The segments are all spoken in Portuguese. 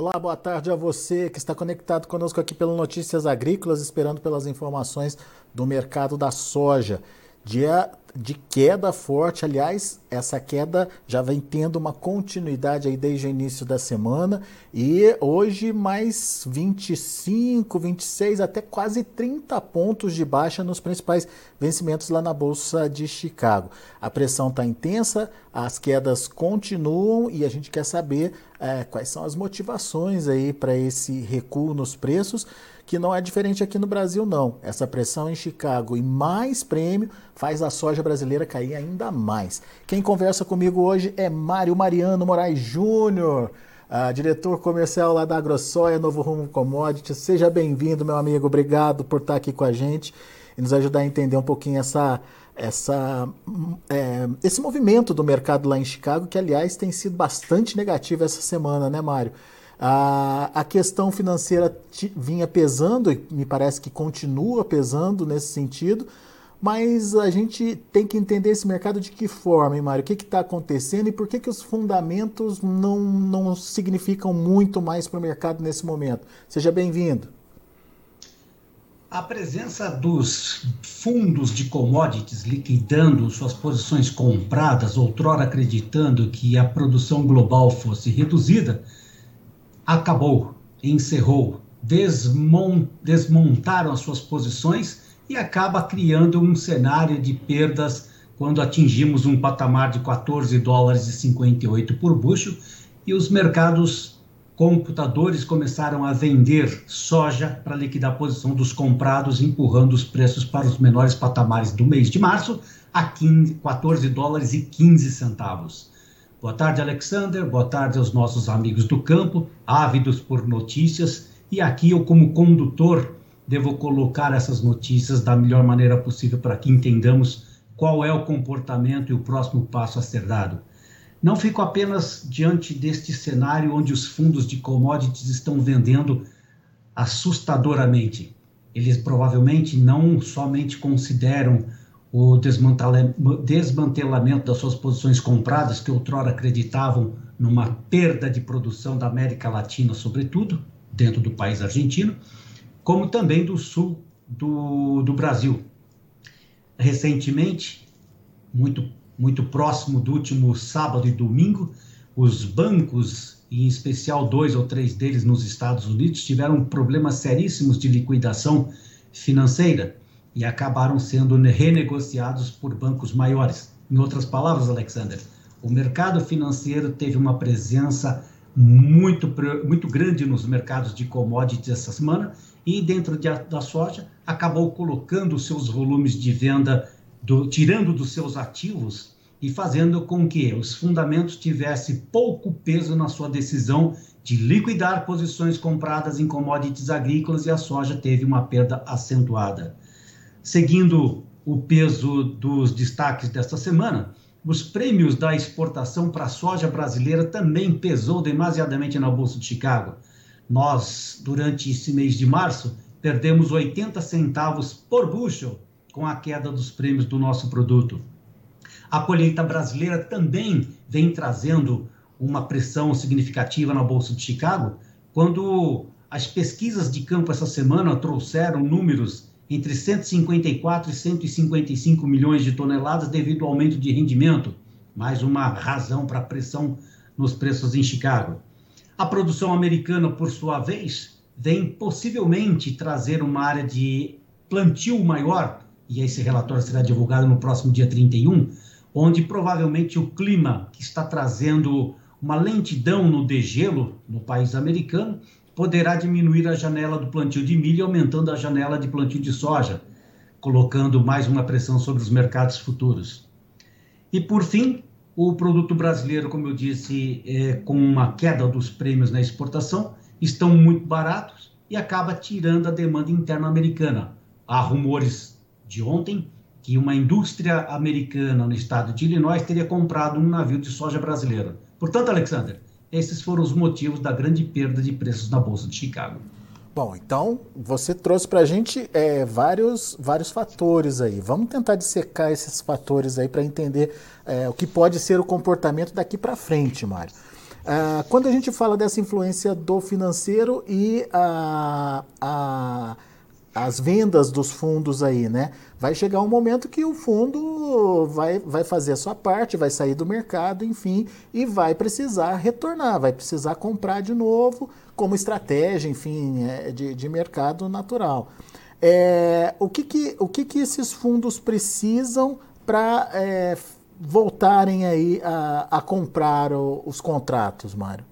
Olá, boa tarde a você que está conectado conosco aqui pelo Notícias Agrícolas, esperando pelas informações do mercado da soja. Dia de queda forte, aliás, essa queda já vem tendo uma continuidade aí desde o início da semana e hoje mais 25, 26, até quase 30 pontos de baixa nos principais vencimentos lá na Bolsa de Chicago. A pressão está intensa, as quedas continuam e a gente quer saber é, quais são as motivações aí para esse recuo nos preços que não é diferente aqui no Brasil, não. Essa pressão em Chicago e mais prêmio faz a soja brasileira cair ainda mais. Quem conversa comigo hoje é Mário Mariano Moraes Júnior, diretor comercial lá da AgroSoia Novo Rumo Commodities. Seja bem-vindo, meu amigo. Obrigado por estar aqui com a gente e nos ajudar a entender um pouquinho essa, essa, é, esse movimento do mercado lá em Chicago, que aliás tem sido bastante negativo essa semana, né, Mário? A, a questão financeira vinha pesando, e me parece que continua pesando nesse sentido, mas a gente tem que entender esse mercado de que forma, hein, Mário? O que está acontecendo e por que, que os fundamentos não, não significam muito mais para o mercado nesse momento? Seja bem-vindo. A presença dos fundos de commodities liquidando suas posições compradas, outrora acreditando que a produção global fosse reduzida, acabou, encerrou, desmon, desmontaram as suas posições e acaba criando um cenário de perdas quando atingimos um patamar de 14 dólares e 58 por bushel e os mercados computadores começaram a vender soja para liquidar a posição dos comprados, empurrando os preços para os menores patamares do mês de março a 15, 14 dólares e 15 centavos. Boa tarde, Alexander. Boa tarde aos nossos amigos do campo, ávidos por notícias. E aqui eu, como condutor, devo colocar essas notícias da melhor maneira possível para que entendamos qual é o comportamento e o próximo passo a ser dado. Não fico apenas diante deste cenário onde os fundos de commodities estão vendendo assustadoramente. Eles provavelmente não somente consideram o desmantelamento das suas posições compradas, que outrora acreditavam numa perda de produção da América Latina, sobretudo, dentro do país argentino, como também do sul do, do Brasil. Recentemente, muito, muito próximo do último sábado e domingo, os bancos, em especial dois ou três deles nos Estados Unidos, tiveram problemas seríssimos de liquidação financeira e acabaram sendo renegociados por bancos maiores. Em outras palavras, Alexander, o mercado financeiro teve uma presença muito, muito grande nos mercados de commodities essa semana e dentro de, da soja acabou colocando seus volumes de venda, do, tirando dos seus ativos e fazendo com que os fundamentos tivessem pouco peso na sua decisão de liquidar posições compradas em commodities agrícolas e a soja teve uma perda acentuada. Seguindo o peso dos destaques desta semana, os prêmios da exportação para a soja brasileira também pesou demasiadamente na Bolsa de Chicago. Nós, durante esse mês de março, perdemos 80 centavos por bushel com a queda dos prêmios do nosso produto. A colheita brasileira também vem trazendo uma pressão significativa na Bolsa de Chicago, quando as pesquisas de campo essa semana trouxeram números entre 154 e 155 milhões de toneladas devido ao aumento de rendimento, mais uma razão para a pressão nos preços em Chicago. A produção americana, por sua vez, vem possivelmente trazer uma área de plantio maior, e esse relatório será divulgado no próximo dia 31, onde provavelmente o clima que está trazendo uma lentidão no degelo no país americano poderá diminuir a janela do plantio de milho, aumentando a janela de plantio de soja, colocando mais uma pressão sobre os mercados futuros. E por fim, o produto brasileiro, como eu disse, é, com uma queda dos prêmios na exportação, estão muito baratos e acaba tirando a demanda interna americana. Há rumores de ontem que uma indústria americana no estado de Illinois teria comprado um navio de soja brasileiro. Portanto, Alexander, esses foram os motivos da grande perda de preços na Bolsa de Chicago. Bom, então você trouxe para a gente é, vários, vários fatores aí. Vamos tentar dissecar esses fatores aí para entender é, o que pode ser o comportamento daqui para frente, Mário. Ah, quando a gente fala dessa influência do financeiro e a, a as vendas dos fundos aí, né? Vai chegar um momento que o fundo vai, vai fazer a sua parte, vai sair do mercado, enfim, e vai precisar retornar, vai precisar comprar de novo como estratégia, enfim, é, de, de mercado natural. É, o que, que, o que, que esses fundos precisam para é, voltarem aí a, a comprar o, os contratos, Mário?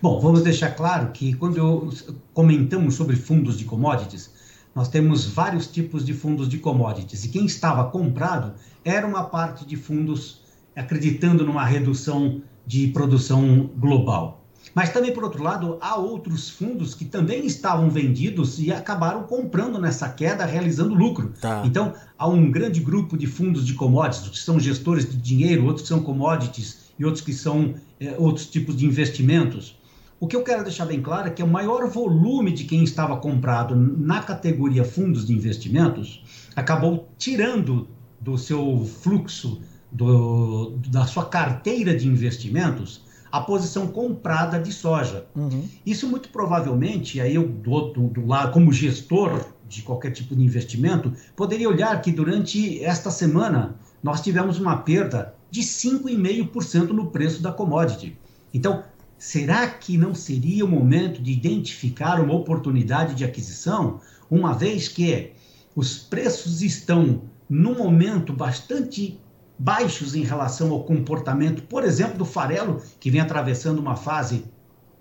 Bom, vamos deixar claro que quando comentamos sobre fundos de commodities, nós temos vários tipos de fundos de commodities e quem estava comprado era uma parte de fundos acreditando numa redução de produção global. Mas também, por outro lado, há outros fundos que também estavam vendidos e acabaram comprando nessa queda, realizando lucro. Tá. Então, há um grande grupo de fundos de commodities, que são gestores de dinheiro, outros que são commodities e outros que são é, outros tipos de investimentos. O que eu quero deixar bem claro é que o maior volume de quem estava comprado na categoria fundos de investimentos acabou tirando do seu fluxo, do, da sua carteira de investimentos, a posição comprada de soja. Uhum. Isso muito provavelmente, aí eu do, do, do lado, como gestor de qualquer tipo de investimento, poderia olhar que durante esta semana nós tivemos uma perda de 5,5% no preço da commodity. Então, será que não seria o momento de identificar uma oportunidade de aquisição, uma vez que os preços estão num momento bastante baixos em relação ao comportamento, por exemplo, do farelo, que vem atravessando uma fase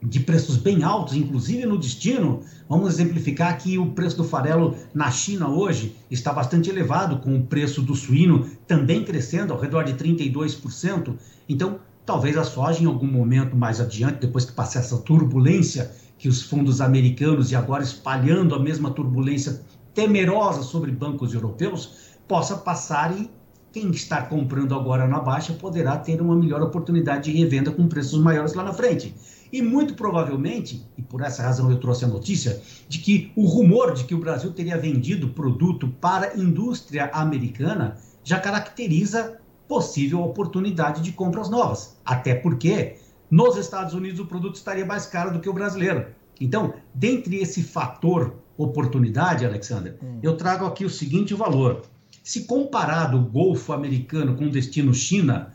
de preços bem altos, inclusive no destino. Vamos exemplificar que o preço do farelo na China hoje está bastante elevado, com o preço do suíno também crescendo ao redor de 32%. Então, Talvez a soja, em algum momento mais adiante, depois que passar essa turbulência que os fundos americanos e agora espalhando a mesma turbulência temerosa sobre bancos europeus, possa passar e quem está comprando agora na baixa poderá ter uma melhor oportunidade de revenda com preços maiores lá na frente. E muito provavelmente, e por essa razão eu trouxe a notícia, de que o rumor de que o Brasil teria vendido produto para a indústria americana já caracteriza possível oportunidade de compras novas. Até porque nos Estados Unidos o produto estaria mais caro do que o brasileiro. Então, dentre esse fator oportunidade, Alexander, hum. eu trago aqui o seguinte valor. Se comparado o Golfo americano com o destino China,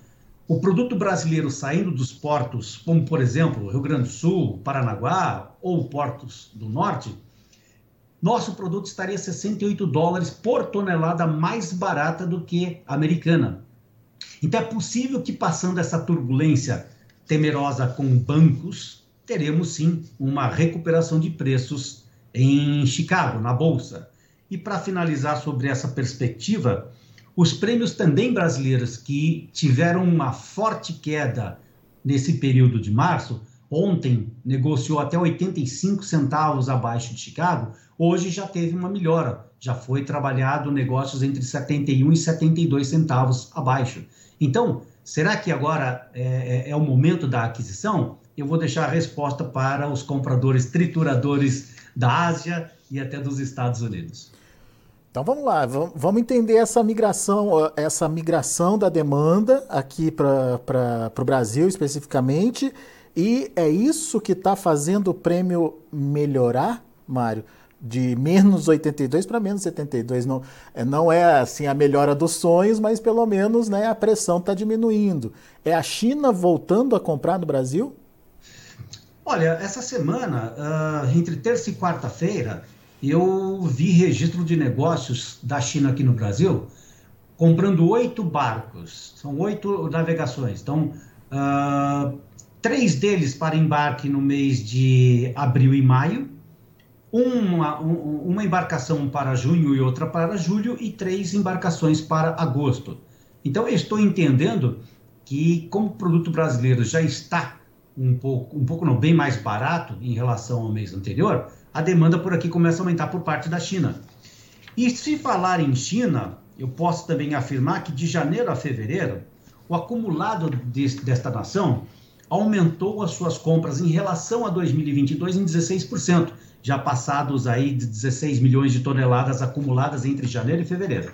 o produto brasileiro saindo dos portos, como por exemplo Rio Grande do Sul, Paranaguá ou portos do norte, nosso produto estaria 68 dólares por tonelada mais barata do que a americana. Então é possível que passando essa turbulência temerosa com bancos, teremos sim uma recuperação de preços em Chicago, na bolsa. E para finalizar sobre essa perspectiva, os prêmios também brasileiros que tiveram uma forte queda nesse período de março, ontem negociou até 85 centavos abaixo de Chicago, hoje já teve uma melhora, já foi trabalhado negócios entre 71 e 72 centavos abaixo. Então, será que agora é, é, é o momento da aquisição? Eu vou deixar a resposta para os compradores trituradores da Ásia e até dos Estados Unidos. Então vamos lá, vamos entender essa migração, essa migração da demanda aqui para o Brasil especificamente E é isso que está fazendo o prêmio melhorar, Mário? De menos 82 para menos 72. Não, é, não é assim a melhora dos sonhos, mas pelo menos né, a pressão está diminuindo. É a China voltando a comprar no Brasil? Olha, essa semana, uh, entre terça e quarta-feira, eu vi registro de negócios da China aqui no Brasil, comprando oito barcos. São oito navegações. Então, uh, três deles para embarque no mês de abril e maio, uma, um, uma embarcação para junho e outra para julho, e três embarcações para agosto. Então, eu estou entendendo que, como o produto brasileiro já está um pouco, um pouco não, bem mais barato em relação ao mês anterior, a demanda por aqui começa a aumentar por parte da China. E se falar em China, eu posso também afirmar que de janeiro a fevereiro, o acumulado desta nação aumentou as suas compras em relação a 2022 em 16%, já passados aí de 16 milhões de toneladas acumuladas entre janeiro e fevereiro.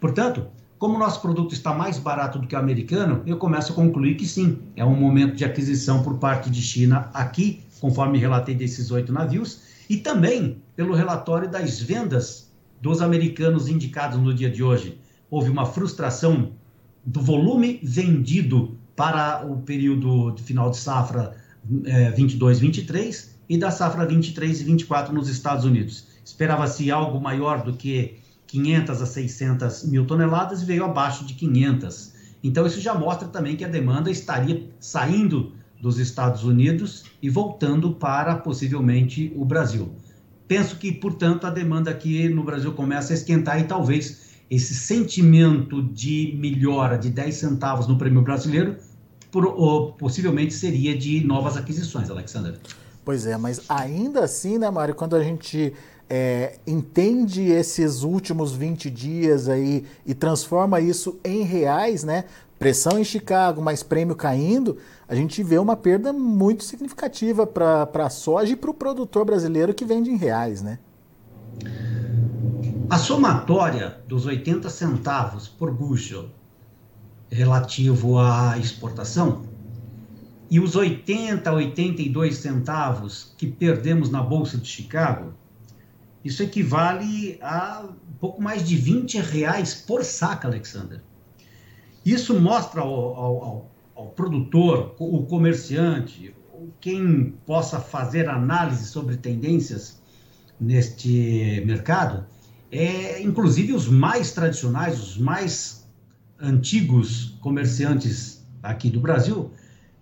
Portanto, como o nosso produto está mais barato do que o americano, eu começo a concluir que sim, é um momento de aquisição por parte de China aqui, conforme relatei desses oito navios, e também pelo relatório das vendas dos americanos indicados no dia de hoje. Houve uma frustração do volume vendido para o período de final de safra é, 22-23 e da safra 23 e 24 nos Estados Unidos. Esperava-se algo maior do que 500 a 600 mil toneladas e veio abaixo de 500. Então, isso já mostra também que a demanda estaria saindo dos Estados Unidos e voltando para possivelmente o Brasil. Penso que, portanto, a demanda aqui no Brasil começa a esquentar e talvez esse sentimento de melhora de 10 centavos no prêmio brasileiro possivelmente seria de novas aquisições, Alexander. Pois é, mas ainda assim, né, Mário, quando a gente é, entende esses últimos 20 dias aí e transforma isso em reais, né? Pressão em Chicago, mais prêmio caindo, a gente vê uma perda muito significativa para a soja e para o produtor brasileiro que vende em reais, né? A somatória dos 80 centavos por bushel relativo à exportação e os 80, 82 centavos que perdemos na Bolsa de Chicago isso equivale a pouco mais de 20 reais por saca, Alexander. Isso mostra ao, ao, ao produtor, o comerciante, quem possa fazer análise sobre tendências neste mercado, é, inclusive os mais tradicionais, os mais antigos comerciantes aqui do Brasil,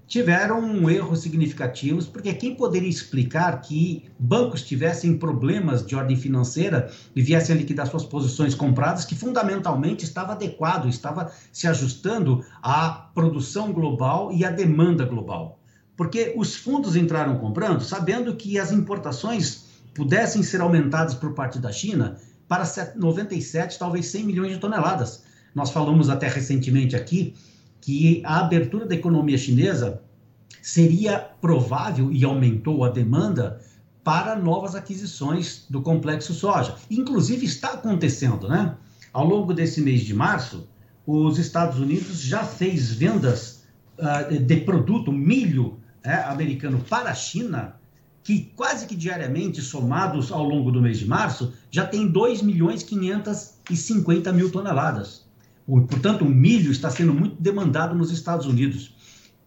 tiveram erros significativos, porque quem poderia explicar que bancos tivessem problemas de ordem financeira e viessem a liquidar suas posições compradas, que fundamentalmente estava adequado, estava se ajustando à produção global e à demanda global. Porque os fundos entraram comprando sabendo que as importações pudessem ser aumentadas por parte da China para 97, talvez 100 milhões de toneladas. Nós falamos até recentemente aqui que a abertura da economia chinesa seria provável e aumentou a demanda para novas aquisições do complexo soja. Inclusive está acontecendo, né? Ao longo desse mês de março, os Estados Unidos já fez vendas uh, de produto milho é, americano para a China, que quase que diariamente, somados ao longo do mês de março, já tem 2 milhões 550 mil toneladas. Portanto, o milho está sendo muito demandado nos Estados Unidos.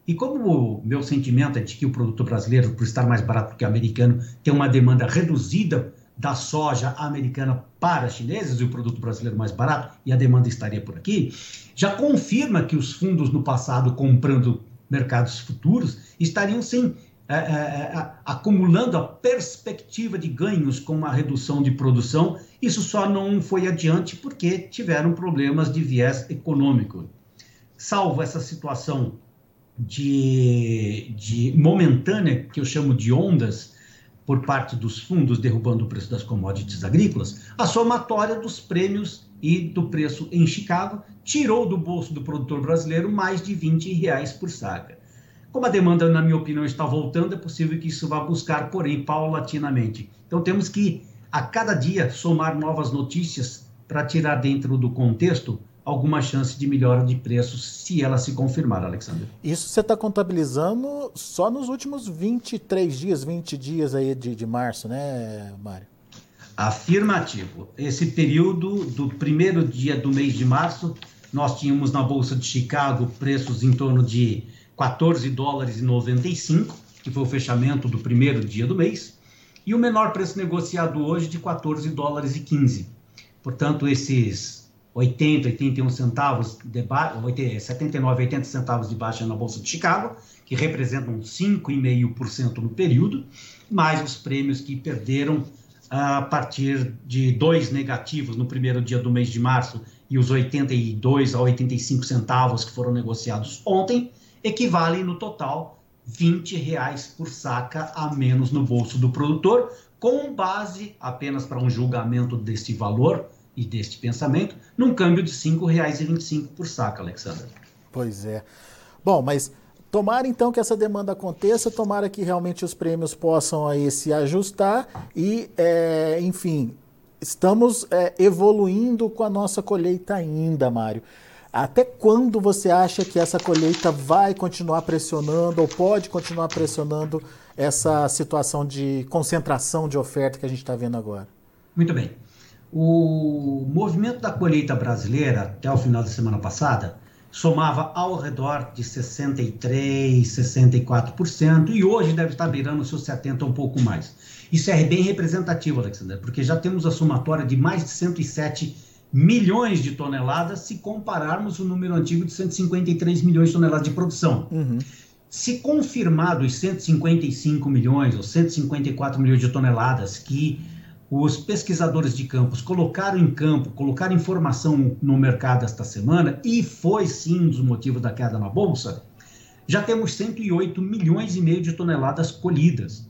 E como o meu sentimento é de que o produto brasileiro, por estar mais barato que o americano, tem uma demanda reduzida da soja americana para chineses e o produto brasileiro mais barato, e a demanda estaria por aqui, já confirma que os fundos no passado comprando mercados futuros estariam sim é, é, é, acumulando a perspectiva de ganhos com uma redução de produção. Isso só não foi adiante porque tiveram problemas de viés econômico. Salvo essa situação de, de momentânea, que eu chamo de ondas, por parte dos fundos derrubando o preço das commodities agrícolas, a somatória dos prêmios e do preço em Chicago tirou do bolso do produtor brasileiro mais de 20 reais por saca. Como a demanda, na minha opinião, está voltando, é possível que isso vá buscar, porém, paulatinamente. Então, temos que, a cada dia, somar novas notícias para tirar dentro do contexto alguma chance de melhora de preços se ela se confirmar, Alexandre. Isso você está contabilizando só nos últimos 23 dias, 20 dias aí de, de março, né, Mário? Afirmativo. Esse período do primeiro dia do mês de março, nós tínhamos na Bolsa de Chicago preços em torno de 14 dólares e 95, que foi o fechamento do primeiro dia do mês, e o menor preço negociado hoje de 14 dólares e 15. Portanto, esses 80, 81 centavos, de ba... 79, 80 centavos de baixa na Bolsa de Chicago, que representam 5,5% no período, mais os prêmios que perderam a partir de dois negativos no primeiro dia do mês de março e os 82 a 85 centavos que foram negociados ontem, equivalem no total 20 reais por saca a menos no bolso do produtor, com base apenas para um julgamento deste valor e deste pensamento num câmbio de R$ 5,25 por saco, Alexandre. Pois é. Bom, mas tomara então que essa demanda aconteça, tomara que realmente os prêmios possam aí se ajustar e, é, enfim, estamos é, evoluindo com a nossa colheita ainda, Mário. Até quando você acha que essa colheita vai continuar pressionando ou pode continuar pressionando essa situação de concentração de oferta que a gente está vendo agora? Muito bem. O movimento da colheita brasileira, até o final da semana passada, somava ao redor de 63%, 64%, e hoje deve estar virando seus 70% um pouco mais. Isso é bem representativo, Alexandre, porque já temos a somatória de mais de 107 milhões de toneladas se compararmos o número antigo de 153 milhões de toneladas de produção. Uhum. Se confirmado os 155 milhões ou 154 milhões de toneladas que os pesquisadores de campos colocaram em campo, colocaram informação no mercado esta semana, e foi sim um dos motivos da queda na Bolsa, já temos 108 milhões e meio de toneladas colhidas.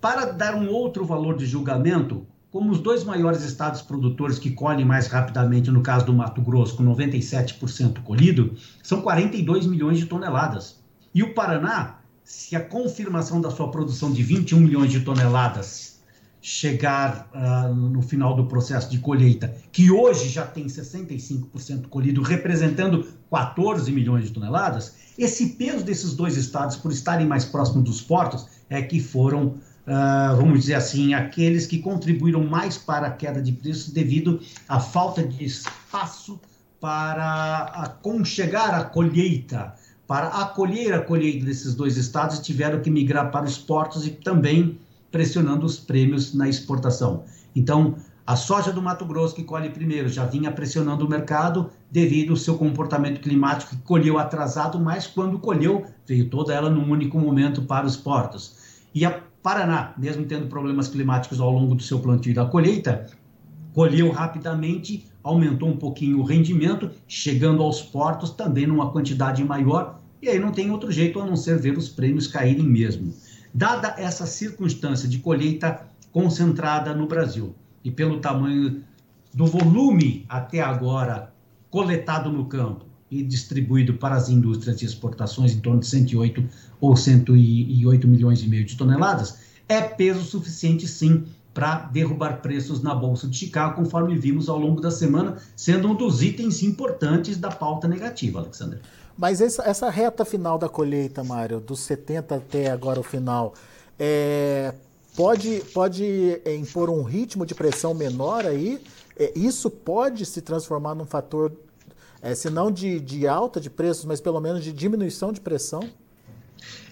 Para dar um outro valor de julgamento, como os dois maiores estados produtores que colhem mais rapidamente, no caso do Mato Grosso, com 97% colhido, são 42 milhões de toneladas. E o Paraná, se a confirmação da sua produção de 21 milhões de toneladas chegar uh, no final do processo de colheita, que hoje já tem 65% colhido, representando 14 milhões de toneladas, esse peso desses dois estados, por estarem mais próximos dos portos, é que foram, uh, vamos dizer assim, aqueles que contribuíram mais para a queda de preços devido à falta de espaço para aconchegar a colheita, para acolher a colheita desses dois estados, tiveram que migrar para os portos e também pressionando os prêmios na exportação. Então, a soja do Mato Grosso, que colhe primeiro, já vinha pressionando o mercado devido ao seu comportamento climático, que colheu atrasado, mas quando colheu, veio toda ela num único momento para os portos. E a Paraná, mesmo tendo problemas climáticos ao longo do seu plantio e da colheita, colheu rapidamente, aumentou um pouquinho o rendimento, chegando aos portos também numa quantidade maior, e aí não tem outro jeito a não ser ver os prêmios caírem mesmo. Dada essa circunstância de colheita concentrada no Brasil e pelo tamanho do volume até agora coletado no campo e distribuído para as indústrias de exportações em torno de 108 ou 108 milhões e meio de toneladas, é peso suficiente sim para derrubar preços na Bolsa de Chicago, conforme vimos ao longo da semana, sendo um dos itens importantes da pauta negativa, Alexandre. Mas essa, essa reta final da colheita, Mário, dos 70 até agora o final, é, pode, pode é, impor um ritmo de pressão menor aí? É, isso pode se transformar num fator, é, se não de, de alta de preços, mas pelo menos de diminuição de pressão?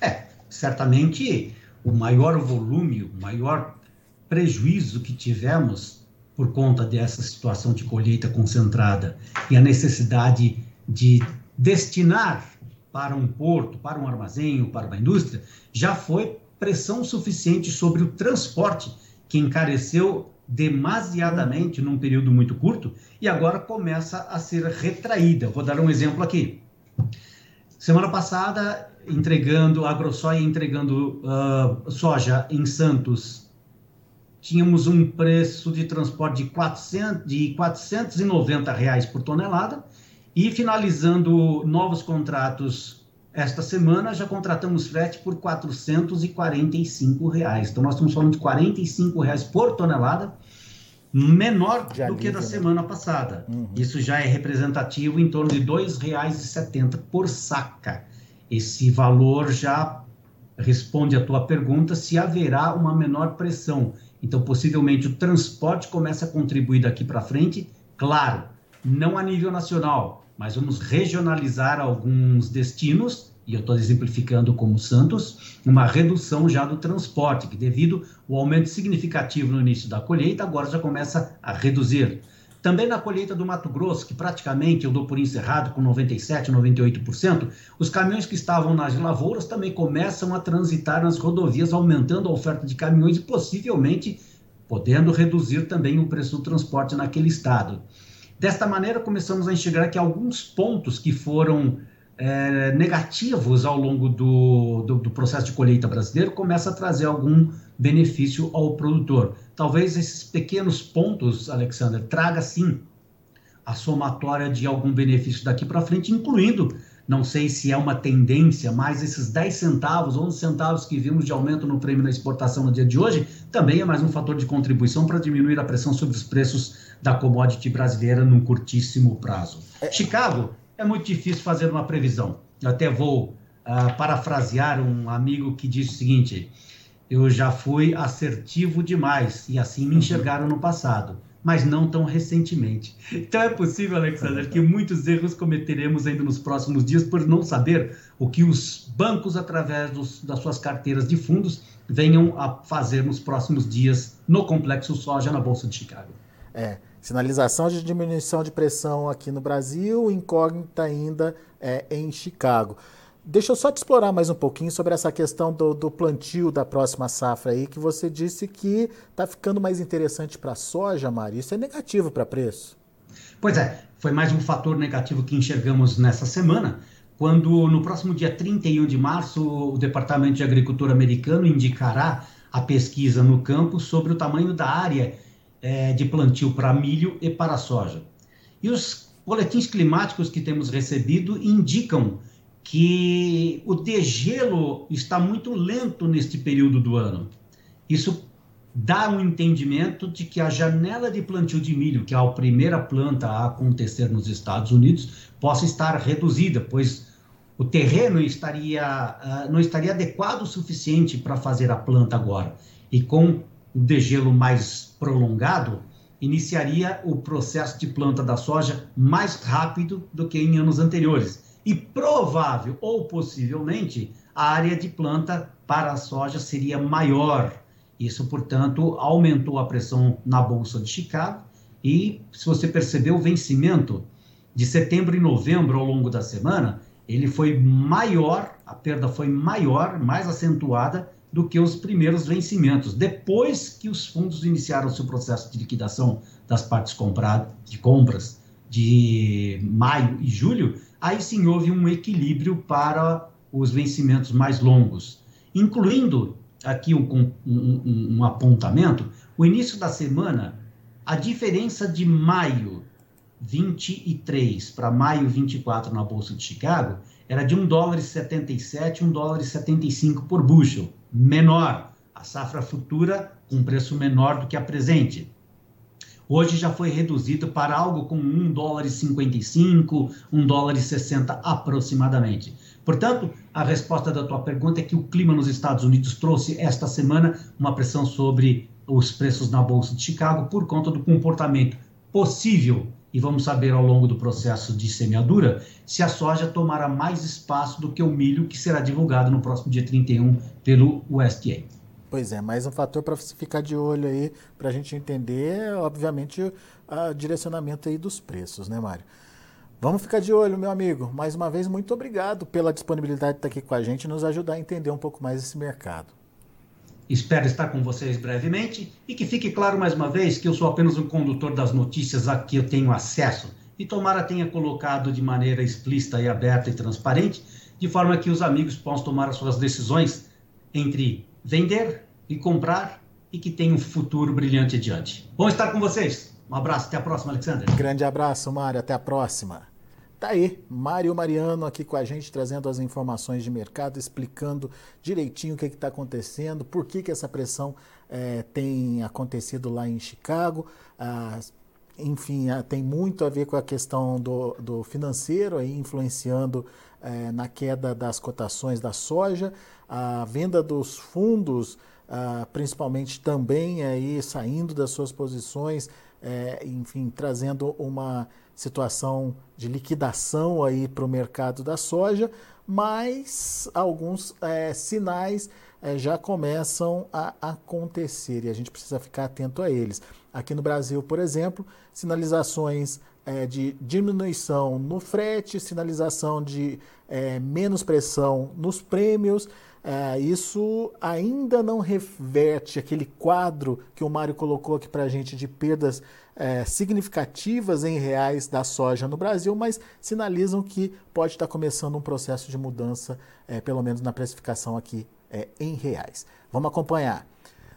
É, certamente o maior volume, o maior prejuízo que tivemos por conta dessa situação de colheita concentrada e a necessidade de destinar para um porto, para um armazém ou para uma indústria, já foi pressão suficiente sobre o transporte, que encareceu demasiadamente num período muito curto e agora começa a ser retraída. Vou dar um exemplo aqui. Semana passada, entregando, a AgroSoia entregando uh, soja em Santos, tínhamos um preço de transporte de, 400, de 490 reais por tonelada e finalizando novos contratos esta semana, já contratamos frete por 445 reais. Então, nós estamos falando de 45 reais por tonelada menor de do que da né? semana passada. Uhum. Isso já é representativo em torno de R$ 2,70 por saca. Esse valor já responde à tua pergunta se haverá uma menor pressão. Então, possivelmente, o transporte começa a contribuir daqui para frente, claro, não a nível nacional, mas vamos regionalizar alguns destinos e eu estou exemplificando como Santos, uma redução já do transporte, que devido ao aumento significativo no início da colheita, agora já começa a reduzir. Também na colheita do Mato Grosso, que praticamente eu dou por encerrado com 97%, 98%, os caminhões que estavam nas lavouras também começam a transitar nas rodovias, aumentando a oferta de caminhões e possivelmente podendo reduzir também o preço do transporte naquele estado. Desta maneira, começamos a enxergar que alguns pontos que foram é, negativos ao longo do, do, do, processo de colheita brasileiro começa a trazer algum benefício ao produtor. Talvez esses pequenos pontos, Alexander, traga sim a somatória de algum benefício daqui para frente, incluindo, não sei se é uma tendência, mas esses 10 centavos, 11 centavos que vimos de aumento no prêmio na exportação no dia de hoje, também é mais um fator de contribuição para diminuir a pressão sobre os preços da commodity brasileira num curtíssimo prazo. É... Chicago é muito difícil fazer uma previsão. Eu até vou uh, parafrasear um amigo que disse o seguinte: eu já fui assertivo demais e assim me enxergaram no passado, mas não tão recentemente. Então é possível, Alexander, que muitos erros cometeremos ainda nos próximos dias por não saber o que os bancos, através dos, das suas carteiras de fundos, venham a fazer nos próximos dias no complexo soja na Bolsa de Chicago. É. Sinalização de diminuição de pressão aqui no Brasil, incógnita ainda é, em Chicago. Deixa eu só te explorar mais um pouquinho sobre essa questão do, do plantio da próxima safra aí, que você disse que está ficando mais interessante para a soja, Mário. Isso é negativo para preço? Pois é, foi mais um fator negativo que enxergamos nessa semana, quando no próximo dia 31 de março o Departamento de Agricultura americano indicará a pesquisa no campo sobre o tamanho da área é, de plantio para milho e para soja. E os boletins climáticos que temos recebido indicam que o degelo está muito lento neste período do ano. Isso dá um entendimento de que a janela de plantio de milho, que é a primeira planta a acontecer nos Estados Unidos, possa estar reduzida, pois o terreno estaria, uh, não estaria adequado o suficiente para fazer a planta agora. E com o degelo mais prolongado, iniciaria o processo de planta da soja mais rápido do que em anos anteriores. E provável ou possivelmente a área de planta para a soja seria maior. Isso, portanto, aumentou a pressão na Bolsa de Chicago. E se você percebeu o vencimento de setembro e novembro ao longo da semana, ele foi maior, a perda foi maior, mais acentuada do que os primeiros vencimentos. Depois que os fundos iniciaram seu processo de liquidação das partes compradas, de compras de maio e julho, aí sim houve um equilíbrio para os vencimentos mais longos, incluindo aqui um, um, um apontamento, o início da semana, a diferença de maio 23 para maio 24 na Bolsa de Chicago era de 1 dólar e 77, 1 dólar e 75 por bushel menor, a safra futura com preço menor do que a presente. Hoje já foi reduzido para algo com 1 dólar e 55, 1 dólar e 60 aproximadamente. Portanto, a resposta da tua pergunta é que o clima nos Estados Unidos trouxe esta semana uma pressão sobre os preços na Bolsa de Chicago por conta do comportamento possível e vamos saber ao longo do processo de semeadura se a soja tomará mais espaço do que o milho, que será divulgado no próximo dia 31 pelo USDA. Pois é, mais um fator para ficar de olho aí, para a gente entender, obviamente, o direcionamento aí dos preços, né, Mário? Vamos ficar de olho, meu amigo. Mais uma vez, muito obrigado pela disponibilidade de estar aqui com a gente e nos ajudar a entender um pouco mais esse mercado. Espero estar com vocês brevemente e que fique claro mais uma vez que eu sou apenas um condutor das notícias a que eu tenho acesso e tomara tenha colocado de maneira explícita e aberta e transparente, de forma que os amigos possam tomar as suas decisões entre vender e comprar e que tenha um futuro brilhante adiante. Bom estar com vocês. Um abraço, até a próxima, Alexander. Grande abraço, Mário, até a próxima. Tá aí, Mário Mariano aqui com a gente, trazendo as informações de mercado, explicando direitinho o que está acontecendo, por que, que essa pressão é, tem acontecido lá em Chicago. Ah, enfim, ah, tem muito a ver com a questão do, do financeiro, aí, influenciando é, na queda das cotações da soja, a venda dos fundos, ah, principalmente também aí saindo das suas posições, é, enfim, trazendo uma situação de liquidação aí para o mercado da soja, mas alguns é, sinais é, já começam a acontecer e a gente precisa ficar atento a eles. Aqui no Brasil, por exemplo, sinalizações é, de diminuição no frete, sinalização de é, menos pressão nos prêmios. É, isso ainda não reverte aquele quadro que o Mário colocou aqui para a gente de perdas é, significativas em reais da soja no Brasil, mas sinalizam que pode estar começando um processo de mudança, é, pelo menos na precificação aqui é, em reais. Vamos acompanhar.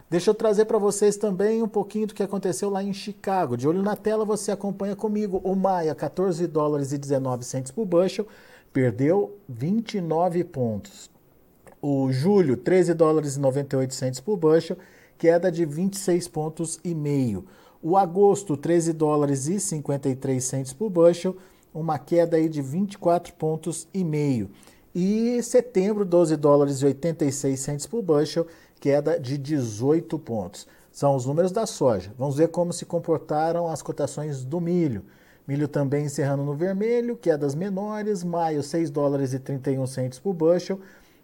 Deixa eu trazer para vocês também um pouquinho do que aconteceu lá em Chicago. De olho na tela, você acompanha comigo. O Maia, 14 dólares e 19 centos por bushel, perdeu 29 pontos. O julho, 13 dólares e 98 centos por bushel, queda de 26 pontos e meio. O agosto, 13 dólares e 53 centos por bushel, uma queda aí de 24 pontos e meio. E setembro, 12 dólares e 86 centos por bushel, queda de 18 pontos. São os números da soja. Vamos ver como se comportaram as cotações do milho. Milho também encerrando no vermelho, quedas menores. Maio, 6 dólares e 31 centos por bushel,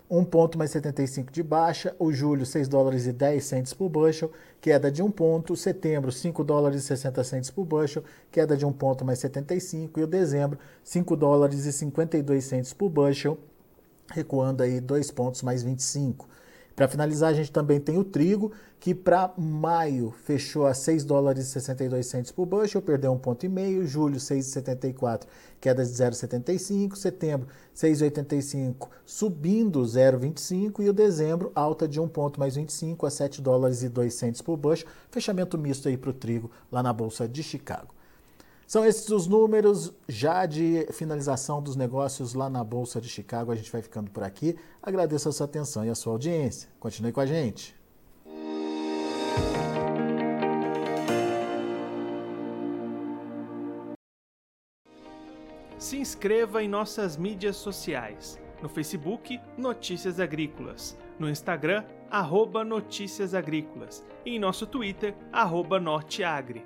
1 ponto mais 75 de baixa. O julho, 6 dólares e 10 centos por bushel, queda de 1 ponto. Setembro, 5 dólares e 60 centos por bushel, queda de 1 ponto mais 75. E o dezembro, 5 dólares e 52 centos por bushel, recuando aí 2 pontos mais 25. Para finalizar, a gente também tem o trigo, que para maio fechou a 6 dólares e 62 centos por bushel, perdeu um ponto e meio, julho 6,74, queda de 0,75, setembro 6,85, subindo 0,25 e o dezembro alta de 1 ponto mais 25 a 7 dólares e 2 centos por bushel, fechamento misto aí para o trigo lá na bolsa de Chicago. São esses os números já de finalização dos negócios lá na Bolsa de Chicago. A gente vai ficando por aqui. Agradeço a sua atenção e a sua audiência. Continue com a gente. Se inscreva em nossas mídias sociais. No Facebook, Notícias Agrícolas. No Instagram, arroba Notícias Agrícolas. E em nosso Twitter, arroba Norteagri.